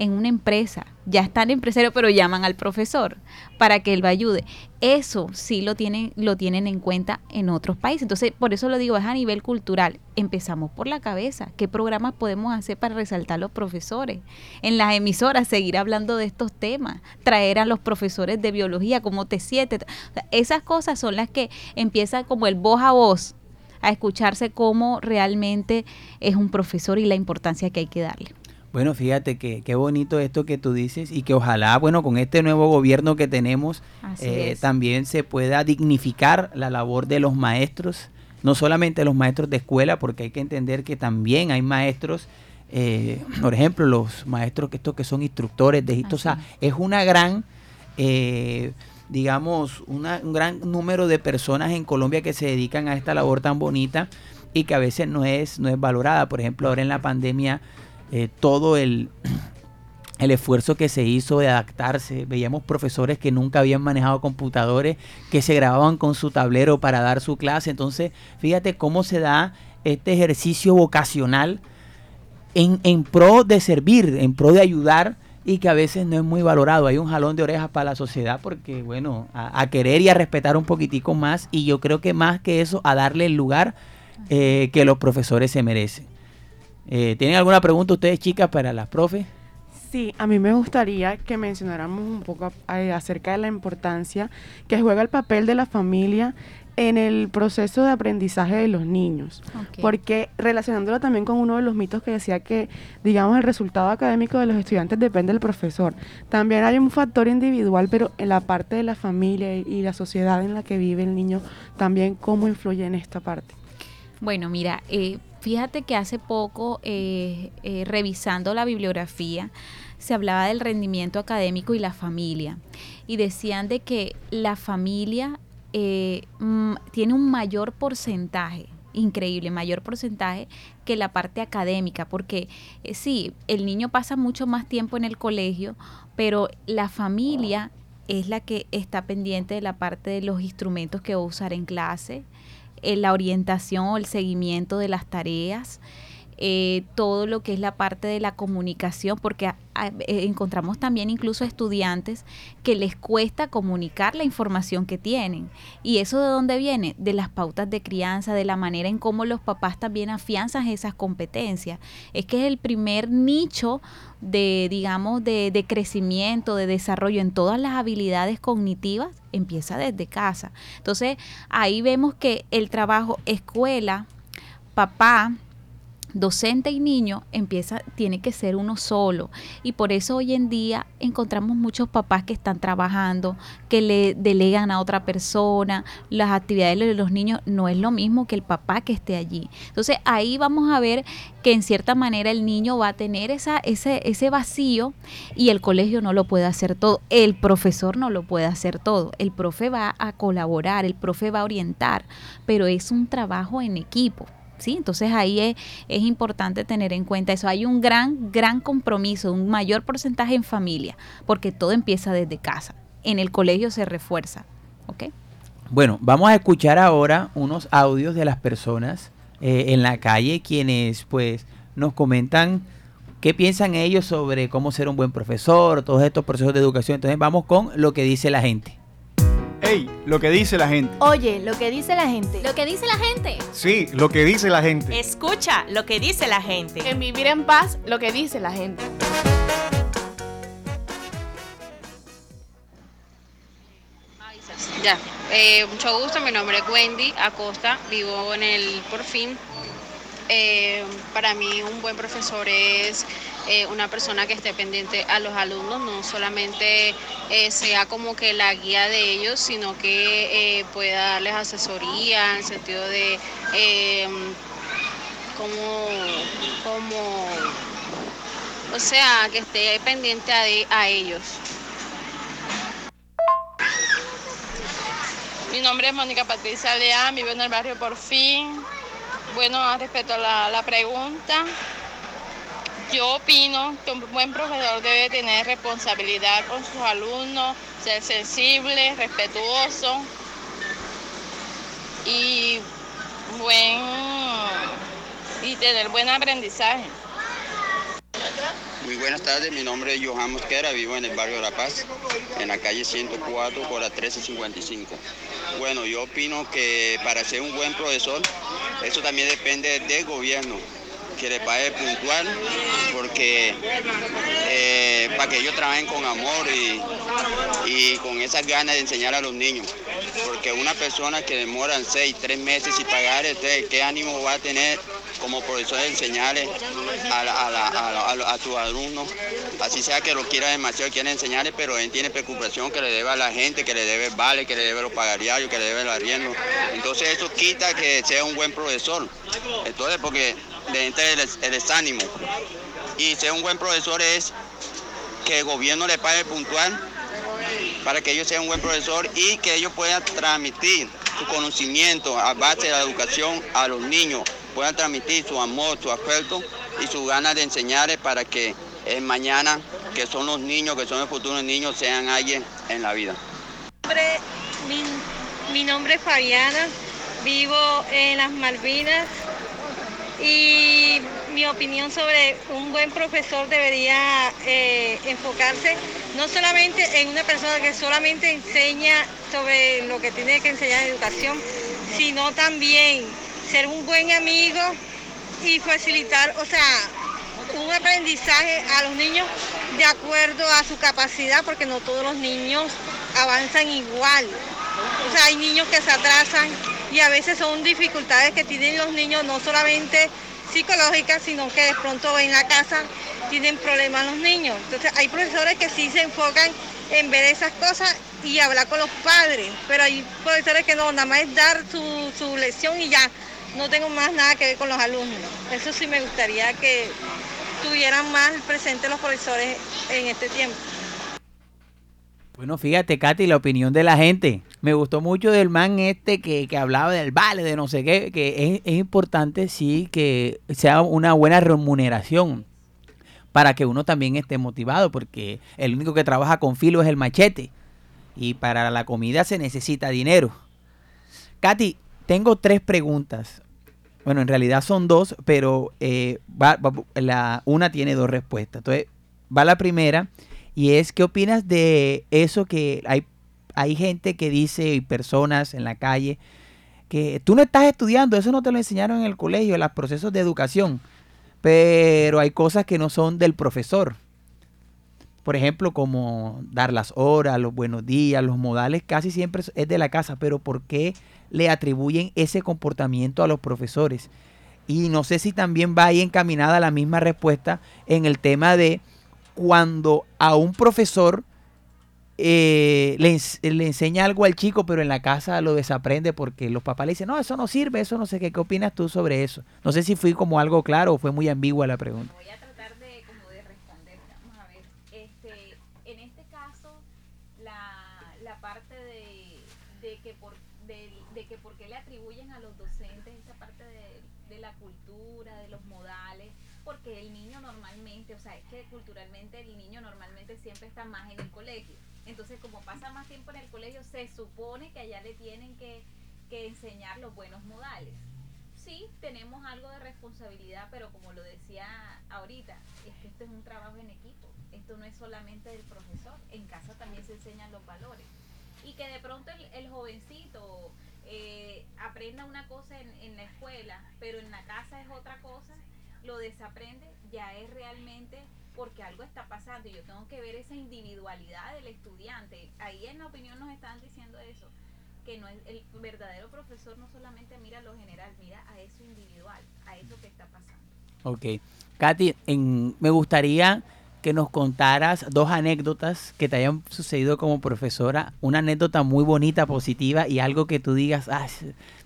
en una empresa, ya están empresarios, pero llaman al profesor para que él va ayude. Eso sí lo tienen, lo tienen en cuenta en otros países. Entonces, por eso lo digo, es a nivel cultural. Empezamos por la cabeza. ¿Qué programas podemos hacer para resaltar a los profesores? En las emisoras, seguir hablando de estos temas, traer a los profesores de biología como T7. esas cosas son las que empiezan como el voz a voz a escucharse cómo realmente es un profesor y la importancia que hay que darle. Bueno, fíjate que qué bonito esto que tú dices y que ojalá, bueno, con este nuevo gobierno que tenemos, eh, también se pueda dignificar la labor de los maestros, no solamente los maestros de escuela, porque hay que entender que también hay maestros, eh, por ejemplo, los maestros que estos que son instructores de esto, o sea, es una gran, eh, digamos, un gran número de personas en Colombia que se dedican a esta labor tan bonita y que a veces no es, no es valorada. Por ejemplo, ahora en la pandemia eh, todo el, el esfuerzo que se hizo de adaptarse. Veíamos profesores que nunca habían manejado computadores, que se grababan con su tablero para dar su clase. Entonces, fíjate cómo se da este ejercicio vocacional en, en pro de servir, en pro de ayudar y que a veces no es muy valorado. Hay un jalón de orejas para la sociedad porque, bueno, a, querer y a respetar un poquitico más y yo creo que más que eso, a darle el lugar eh, que los profesores se merecen. Eh, ¿Tienen alguna pregunta ustedes, chicas, para las profes? Sí, a mí me gustaría que mencionáramos un poco eh, acerca de la importancia que juega el papel de la familia en el proceso de aprendizaje de los niños. Porque relacionándolo también con uno de los mitos que decía que, digamos, el resultado académico de los estudiantes depende del profesor. También hay un factor individual, pero en la parte de la familia y la sociedad en la que vive el niño, también cómo influye en esta parte. Bueno, mira, eh, Fíjate que hace poco, eh, eh, revisando la bibliografía, se hablaba del rendimiento académico y la familia. Y decían de que la familia eh, mm, tiene un mayor porcentaje, increíble, mayor porcentaje que la parte académica, porque sí, el niño pasa mucho más tiempo en el colegio, pero la familia es la que está pendiente de la parte de los instrumentos que va a usar en clase, eh, la orientación o el seguimiento de las tareas, eh, todo lo que es la parte de la comunicación, porque eh, encontramos también incluso estudiantes que les cuesta comunicar la información que tienen. ¿Y eso de dónde viene? De las pautas de crianza, de la manera en cómo los papás también afianzan esas competencias. Es que es el primer nicho de, digamos, de, de crecimiento, de desarrollo en todas las habilidades cognitivas, empieza desde casa. Entonces, ahí vemos que el trabajo escuela, papá, docente y niño empieza, tiene que ser uno solo. Y por eso hoy en día encontramos muchos papás que están trabajando, que le delegan a otra persona, las actividades de los niños no es lo mismo que el papá que esté allí. Entonces ahí vamos a ver que en cierta manera el niño va a tener esa, ese, ese vacío y el colegio no lo puede hacer todo, el profesor no lo puede hacer todo, el profe va a colaborar, el profe va a orientar, pero es un trabajo en equipo. ¿Sí? Entonces ahí es, importante tener en cuenta eso. Hay un gran, gran compromiso, un mayor porcentaje en familia, porque todo empieza desde casa. En el colegio se refuerza, ¿ok? Bueno, vamos a escuchar ahora unos audios de las personas eh, en la calle quienes pues nos comentan qué piensan ellos sobre cómo ser un buen profesor, todos estos procesos de educación. Entonces vamos con lo que dice la gente. Ey, lo que dice la gente. Oye, lo que dice la gente. Lo que dice la gente. Sí, lo que dice la gente. Escucha lo que dice la gente. En vivir en paz, lo que dice la gente. Ya, eh, mucho gusto, mi nombre es Wendy Acosta, vivo en el Porfín. Eh, para mí un buen profesor es eh, una persona que esté pendiente a los alumnos, no solamente eh, sea como que la guía de ellos, sino que eh, pueda darles asesoría en el sentido de como, como, o sea, que esté pendiente a, a ellos. Mi nombre es Mónica Patricia Leán, vivo en el barrio Por Fin. Bueno, respecto a la, la pregunta, yo opino que un buen profesor debe tener responsabilidad con sus alumnos, ser sensible, respetuoso y buen y tener buen aprendizaje. Muy buenas tardes, mi nombre es Johan Mosquera, vivo en el barrio de La Paz, en la calle 104 por la 1355. Bueno, yo opino que para ser un buen profesor, eso también depende del gobierno, que le pague puntual, porque eh, para que ellos trabajen con amor y, y con esas ganas de enseñar a los niños. Porque una persona que demora seis, tres meses sin pagar, este, ¿qué ánimo va a tener como profesor de enseñarle a, la- a la- a la- a tus alumnos? Así sea que lo quiera demasiado, quiera enseñarle, pero él tiene preocupación que le debe a la gente, que le debe el vale, que le debe los pagariarios, que le debe el arriendo. Entonces eso quita que sea un buen profesor. Entonces, porque le entra el, el desánimo. Y ser un buen profesor es que el gobierno le pague puntual para que ellos sean un buen profesor y que ellos puedan transmitir su conocimiento a base de la educación a los niños, puedan transmitir su amor, su afecto y su ganas de enseñarles para que el mañana, que son los niños, que son los futuros niños, sean alguien en la vida. mi, mi nombre es Fabiana, vivo en las Malvinas y mi opinión sobre un buen profesor debería eh, enfocarse no solamente en una persona que solamente enseña sobre lo que tiene que enseñar en educación, sino también ser un buen amigo y facilitar, o sea, un aprendizaje a los niños de acuerdo a su capacidad, porque no todos los niños avanzan igual. O sea, hay niños que se atrasan y a veces son dificultades que tienen los niños, no solamente psicológicas, sino que de pronto en la casa tienen problemas los niños. Entonces hay profesores que sí se enfocan en ver esas cosas y hablar con los padres, pero hay profesores que no, nada más es dar su, su lección y ya, no tengo más nada que ver con los alumnos. Eso sí me gustaría que tuvieran más presente los profesores en este tiempo. Bueno, fíjate, Katy, la opinión de la gente. Me gustó mucho del man este que, que hablaba del vale, de no sé qué, que es, es importante, sí, que sea una buena remuneración para que uno también esté motivado, porque el único que trabaja con filo es el machete. Y para la comida se necesita dinero. Katy, tengo tres preguntas. Bueno, en realidad son dos, pero eh, la, una tiene dos respuestas. Entonces, va la primera y es, ¿qué opinas de eso que hay, hay gente que dice y personas en la calle que tú no estás estudiando, eso no te lo enseñaron en el colegio, en los procesos de educación, pero hay cosas que no son del profesor. Por ejemplo, como dar las horas, los buenos días, los modales, casi siempre es de la casa, pero ¿por qué le atribuyen ese comportamiento a los profesores? Y no sé si también va ahí encaminada la misma respuesta en el tema de cuando a un profesor eh, le, le enseña algo al chico, pero en la casa lo desaprende porque los papás le dicen, no, eso no sirve, eso no sé qué, ¿qué opinas tú sobre eso? No sé si fui como algo claro o fue muy ambigua la pregunta. Voy a tratar de como de responder. Vamos a ver. Este, en este caso, la, la parte de, de que por de, de que por qué le atribuyen a los docentes esa parte de, de la cultura, de los modales, porque el niño normalmente, o sea, es que culturalmente el niño normalmente siempre está más en el colegio. Entonces, como pasa más tiempo en el colegio, se supone que allá le tienen que, que enseñar los buenos modales. Sí, tenemos algo de responsabilidad, pero como lo decía ahorita, es que esto es un trabajo en equipo. Esto no es solamente del profesor. En casa también se enseñan los valores. Y que de pronto el, el jovencito eh, aprenda una cosa en, en la escuela, pero en la casa es otra cosa, lo desaprende, ya es realmente porque algo está pasando y yo tengo que ver esa individualidad del estudiante. Ahí en la opinión nos están diciendo eso, que no es el verdadero profesor no solamente mira lo general, mira a eso individual, a eso que está pasando. Ok. Katy, en- me gustaría que nos contaras dos anécdotas que te hayan sucedido como profesora. Una anécdota muy bonita, positiva y algo que tú digas, ah,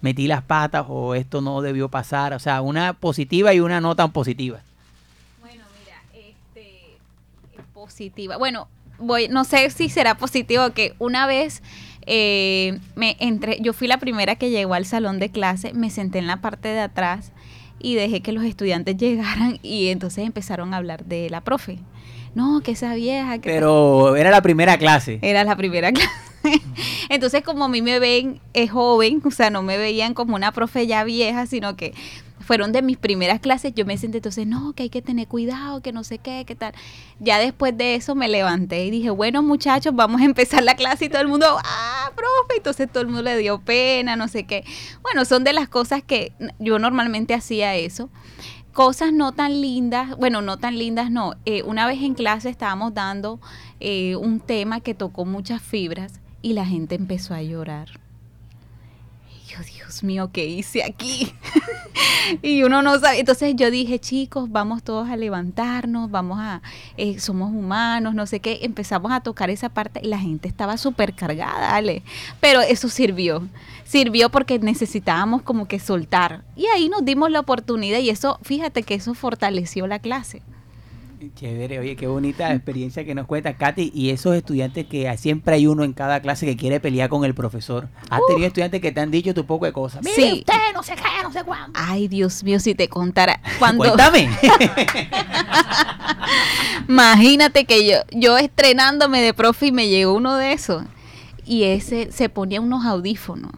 metí las patas o esto no debió pasar. O sea, una positiva y una no tan positiva. este, positiva. Bueno, voy, no sé si será positivo que una vez eh, me entré, yo fui la primera que llegó al salón de clase, me senté en la parte de atrás y dejé que los estudiantes llegaran y entonces empezaron a hablar de la profe. No, que esa vieja, que Pero era la primera clase. era la primera clase. Entonces, como a mí me ven es joven, o sea, no me veían como una profe ya vieja, sino que fueron de mis primeras clases, yo me senté entonces, no, que hay que tener cuidado, que no sé qué, qué tal. Ya después de eso me levanté y dije, bueno muchachos, vamos a empezar la clase y todo el mundo, ah, profe, entonces todo el mundo le dio pena, no sé qué. Bueno, son de las cosas que yo normalmente hacía eso. Cosas no tan lindas, bueno, no tan lindas, no. Eh, una vez en clase estábamos dando eh, un tema que tocó muchas fibras y la gente empezó a llorar. Dios mío, ¿qué hice aquí? y uno no sabe. Entonces yo dije, chicos, vamos todos a levantarnos, vamos a, eh, somos humanos, no sé qué. Empezamos a tocar esa parte y la gente estaba súper cargada, dale. Pero eso sirvió. Sirvió porque necesitábamos como que soltar. Y ahí nos dimos la oportunidad y eso, fíjate que eso fortaleció la clase. Chévere, oye, qué bonita experiencia que nos cuenta Katy. Y esos estudiantes que siempre hay uno en cada clase que quiere pelear con el profesor. ¿Has tenido estudiantes que te han dicho tu poco de cosas? Mire, Sí. usted no sé qué, no sé cuándo. Ay, Dios mío, si te contara. Cuando, Cuéntame. Imagínate que yo, yo estrenándome de profe y me llegó uno de esos. Y ese se ponía unos audífonos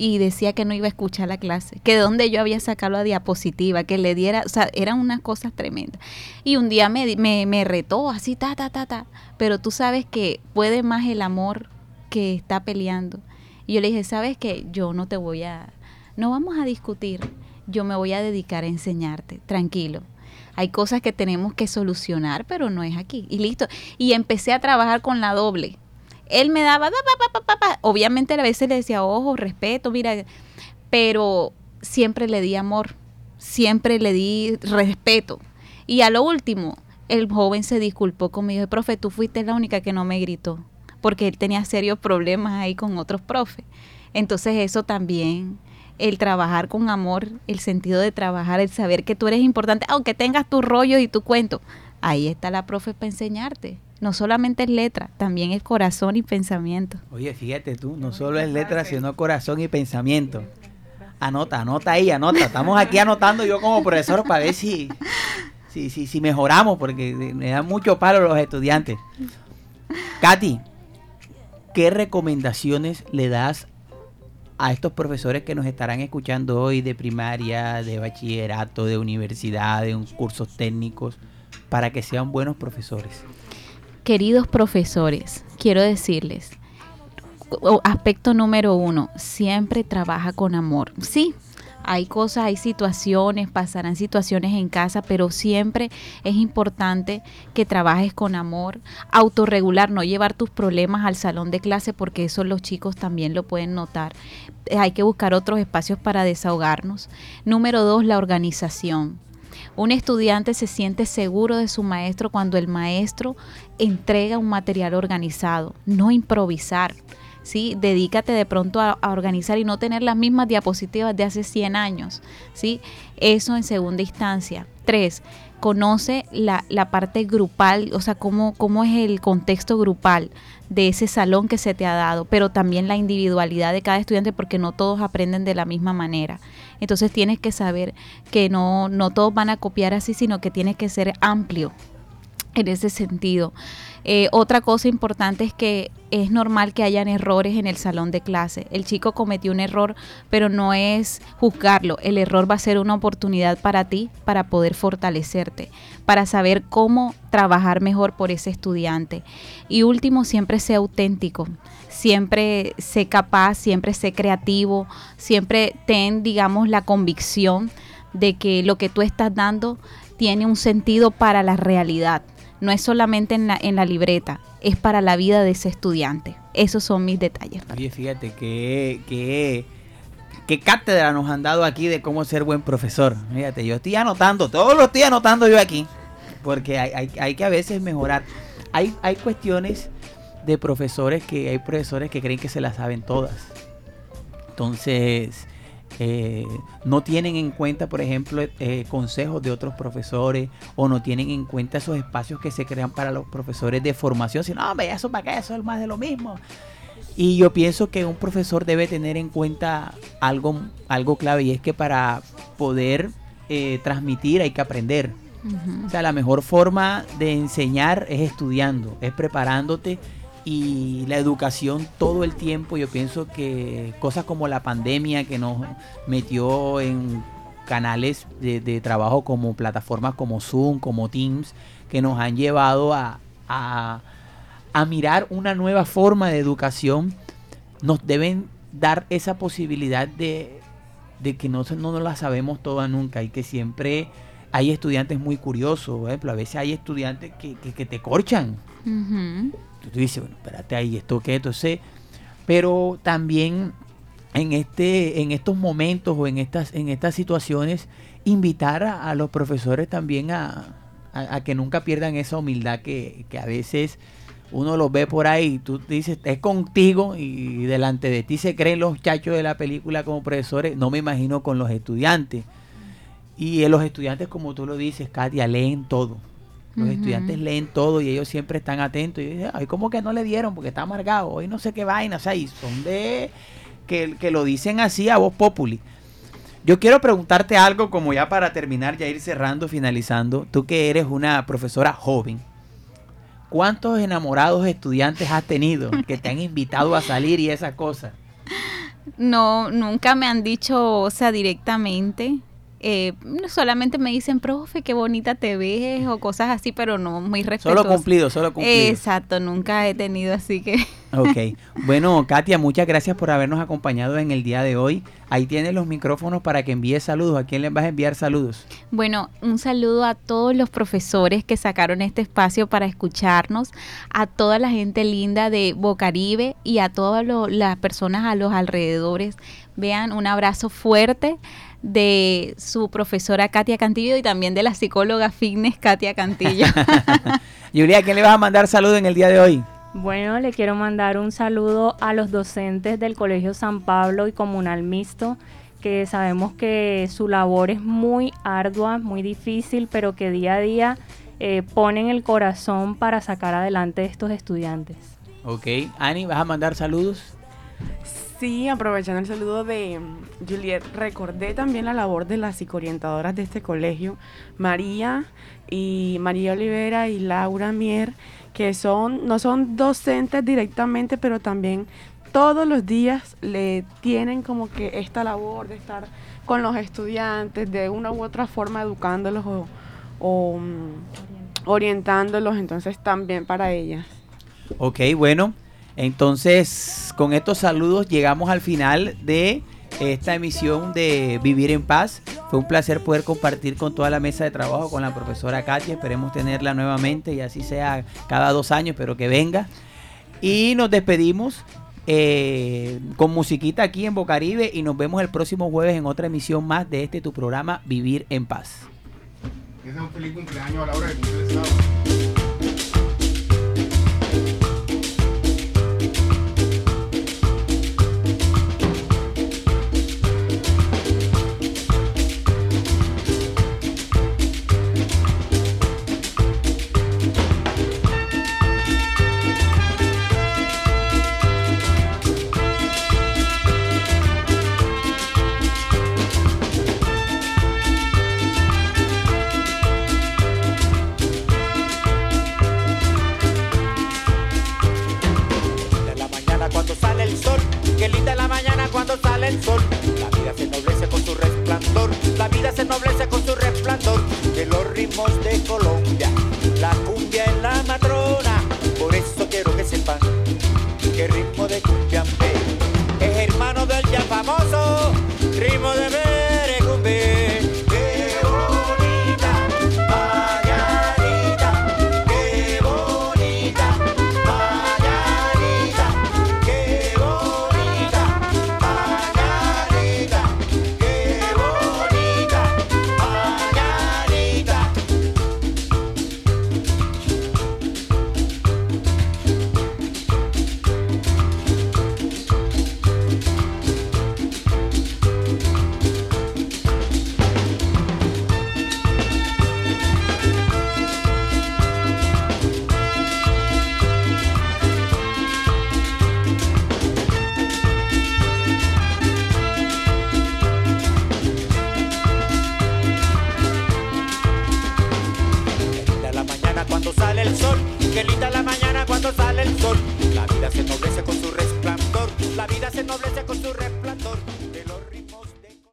y decía que no iba a escuchar la clase, que de donde yo había sacado la diapositiva, que le diera, o sea, eran unas cosas tremendas. Y un día me, me, me retó así, ta, ta, ta, ta. Pero tú sabes que puede más el amor que está peleando. Y yo le dije, ¿sabes qué? Yo no te voy a, no vamos a discutir, yo me voy a dedicar a enseñarte, tranquilo. Hay cosas que tenemos que solucionar, pero no es aquí. Y listo. Y empecé a trabajar con la doble. Él me daba, pa, obviamente a veces le decía, ojo, respeto, mira, pero siempre le di amor, siempre le di respeto. Y a lo último, el joven se disculpó conmigo, profe, tú fuiste la única que no me gritó, porque él tenía serios problemas ahí con otros profes. Entonces eso también, el trabajar con amor, el sentido de trabajar, el saber que tú eres importante, aunque tengas tu rollo y tu cuento, ahí está la profe para enseñarte. No solamente es letra, también es corazón y pensamiento. Oye, fíjate tú, no solo es letra, sino corazón y pensamiento. Anota, anota ahí, anota. Estamos aquí anotando yo como profesor para ver si, si, si, si mejoramos, porque me dan mucho palo los estudiantes. Katy, ¿qué recomendaciones le das a estos profesores que nos estarán escuchando hoy de primaria, de bachillerato, de universidad, de cursos técnicos, para que sean buenos profesores? Queridos profesores, quiero decirles, aspecto número uno, siempre trabaja con amor. Sí, hay cosas, hay situaciones, pasarán situaciones en casa, pero siempre es importante que trabajes con amor, autorregular, no llevar tus problemas al salón de clase porque eso los chicos también lo pueden notar. Eh, Hay que buscar otros espacios para desahogarnos. Número dos, la organización. Un estudiante se siente seguro de su maestro cuando el maestro entrega un material organizado, no improvisar. ¿sí? Dedícate de pronto a, organizar y no tener las mismas diapositivas de hace 100 años. ¿sí? Eso en segunda instancia. Tres, conoce la, la parte grupal, o sea, cómo, cómo es el contexto grupal de ese salón que se te ha dado, pero también la individualidad de cada estudiante porque no todos aprenden de la misma manera. Entonces tienes que saber que no, no todos van a copiar así, sino que tienes que ser amplio en ese sentido. Eh, otra cosa importante es que es normal que hayan errores en el salón de clase. El chico cometió un error, pero no es juzgarlo. El error va a ser una oportunidad para ti para poder fortalecerte, para saber cómo trabajar mejor por ese estudiante. Y último, siempre sea auténtico. Siempre sé capaz, siempre sé creativo, siempre ten, digamos, la convicción de que lo que tú estás dando tiene un sentido para la realidad no es solamente en la, en la libreta, es para la vida de ese estudiante. Esos son mis detalles. Oye, fíjate que, que, qué cátedra nos han dado aquí de cómo ser buen profesor. Fíjate, yo estoy anotando, todo lo estoy anotando yo aquí, porque hay, hay, que a veces mejorar. Hay, hay cuestiones de profesores que hay profesores que creen que se las saben todas. Entonces, eh, no tienen en cuenta, por ejemplo, eh, consejos de otros profesores o no tienen en cuenta esos espacios que se crean para los profesores de formación, sino, hombre, eso para qué, eso es más de lo mismo. Y yo pienso que un profesor debe tener en cuenta algo, algo clave y es que para poder eh, transmitir hay que aprender. O sea, la mejor forma de enseñar es estudiando, es preparándote y la educación todo el tiempo. Yo pienso que cosas como la pandemia que nos metió en canales de, trabajo como plataformas como Zoom, como Teams, que nos han llevado a, a, mirar una nueva forma de educación, nos deben dar esa posibilidad de, de que no, no nos la sabemos toda nunca y que siempre hay estudiantes muy curiosos. Por ejemplo, a veces hay estudiantes que, que, que te corchan. Ujú. Tú dices, bueno, espérate ahí, esto qué, entonces. Pero también en este, en estos momentos o en estas, en estas situaciones, invitar a, a los profesores también a, a- a que nunca pierdan esa humildad que, que a veces uno los ve por ahí, y tú dices, es contigo y delante de ti se creen los chachos de la película como profesores, no me imagino con los estudiantes. Y los estudiantes, como tú lo dices, Katia, leen todo. Los estudiantes leen todo y ellos siempre están atentos. Y dicen, ay, ¿cómo que no le dieron? Porque está amargado. Hoy no sé qué vaina. O sea, y son de que, que lo dicen así a voz populi. Yo quiero preguntarte algo como ya para terminar, ya ir cerrando, finalizando. Tú que eres una profesora joven, ¿cuántos enamorados estudiantes has tenido que te han invitado a salir y esas cosas? No, nunca me han dicho, o sea, directamente. Eh, solamente me dicen, profe, qué bonita te ves o cosas así, pero no muy respetuoso. Solo cumplido, solo cumplido. Exacto, nunca he tenido así que... Ok. Bueno, Katia, muchas gracias por habernos acompañado en el día de hoy. Ahí tienes los micrófonos para que envíes saludos. ¿A quién les vas a enviar saludos? Bueno, un saludo a todos los profesores que sacaron este espacio para escucharnos, a toda la gente linda de Bocaribe y a todas las personas a los alrededores. Vean, un abrazo fuerte de su profesora Katia Cantillo y también de la psicóloga fitness Katia Cantillo. Julia, ¿a quién le vas a mandar saludos en el día de hoy? Bueno, le quiero mandar un saludo a los docentes del Colegio San Pablo y Comunal Mixto, que sabemos que su labor es muy ardua, muy difícil, pero que día a día eh, ponen el corazón para sacar adelante estos estudiantes. Ok. Ani, ¿vas a mandar saludos? Sí, aprovechando el saludo de mm, Juliet, recordé también la labor de las psicoorientadoras de este colegio, María y María Olivera y Laura Mier, que son no son docentes directamente, pero también todos los días le tienen como que esta labor de estar con los estudiantes, de una u otra forma educándolos o, mm, orientándolos, entonces también para ellas. Ok, bueno. Entonces, con estos saludos llegamos al final de esta emisión de Vivir en Paz. Fue un placer poder compartir con toda la mesa de trabajo con la profesora Katia. Esperemos tenerla nuevamente y así sea cada dos años, pero que venga. Y nos despedimos eh, con musiquita aquí en Bocaribe y nos vemos el próximo jueves en otra emisión más de este tu programa Vivir en Paz.